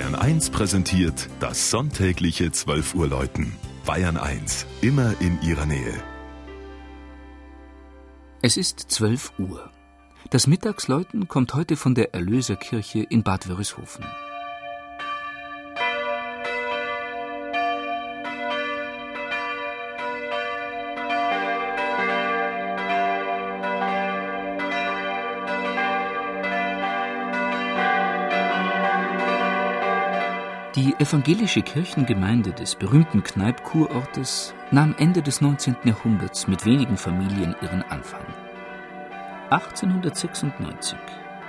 Bayern 1 präsentiert das sonntägliche 12 Uhr Läuten. Bayern 1, immer in ihrer Nähe. Es ist 12 Uhr. Das Mittagsläuten kommt heute von der Erlöserkirche in Bad Wörishofen. Die evangelische Kirchengemeinde des berühmten Kneip-Kurortes nahm Ende des 19. Jahrhunderts mit wenigen Familien ihren Anfang. 1896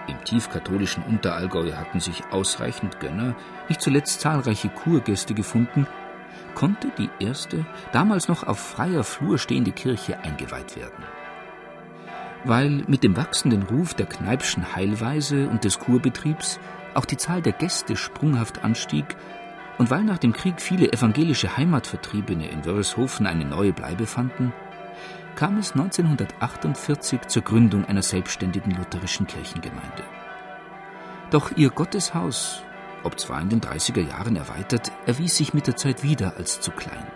im tiefkatholischen Unterallgäu hatten sich ausreichend Gönner, nicht zuletzt zahlreiche Kurgäste gefunden, konnte die erste, damals noch auf freier Flur stehende Kirche eingeweiht werden. Weil mit dem wachsenden Ruf der Kneipschen Heilweise und des Kurbetriebs auch die Zahl der Gäste sprunghaft anstieg und weil nach dem Krieg viele evangelische Heimatvertriebene in Wörishofen eine neue Bleibe fanden, kam es 1948 zur Gründung einer selbstständigen lutherischen Kirchengemeinde. Doch ihr Gotteshaus, ob zwar in den 30er Jahren erweitert, erwies sich mit der Zeit wieder als zu klein.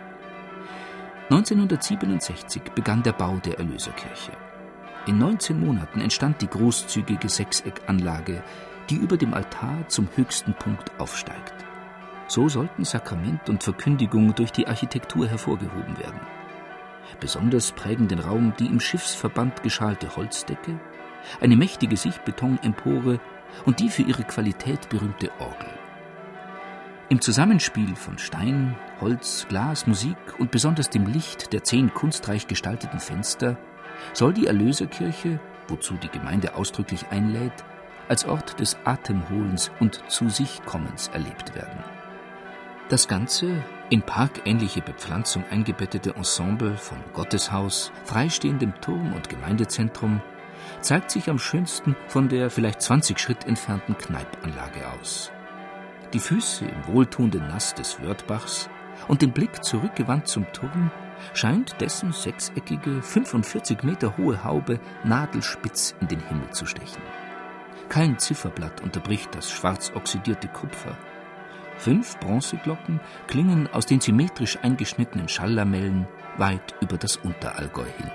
1967 begann der Bau der Erlöserkirche. In 19 Monaten entstand die großzügige Sechseckanlage, die über dem Altar zum höchsten Punkt aufsteigt. So sollten Sakrament und Verkündigung durch die Architektur hervorgehoben werden. Besonders prägen den Raum die im Schiffsverband geschalte Holzdecke, eine mächtige Sichtbetonempore und die für ihre Qualität berühmte Orgel. Im Zusammenspiel von Stein, Holz, Glas, Musik und besonders dem Licht der zehn kunstreich gestalteten Fenster soll die Erlöserkirche, wozu die Gemeinde ausdrücklich einlädt, als Ort des Atemholens und zu sich Kommens erlebt werden. Das Ganze in parkähnliche Bepflanzung eingebettete Ensemble von Gotteshaus, freistehendem Turm und Gemeindezentrum zeigt sich am schönsten von der vielleicht 20 Schritt entfernten Kneipanlage aus. Die Füße im wohltuenden Nass des Wörthbachs und den Blick zurückgewandt zum Turm scheint dessen sechseckige, 45 Meter hohe Haube nadelspitz in den Himmel zu stechen. Kein Zifferblatt unterbricht das schwarz oxidierte Kupfer. Fünf Bronzeglocken klingen aus den symmetrisch eingeschnittenen Schalllamellen weit über das Unterallgäu hin.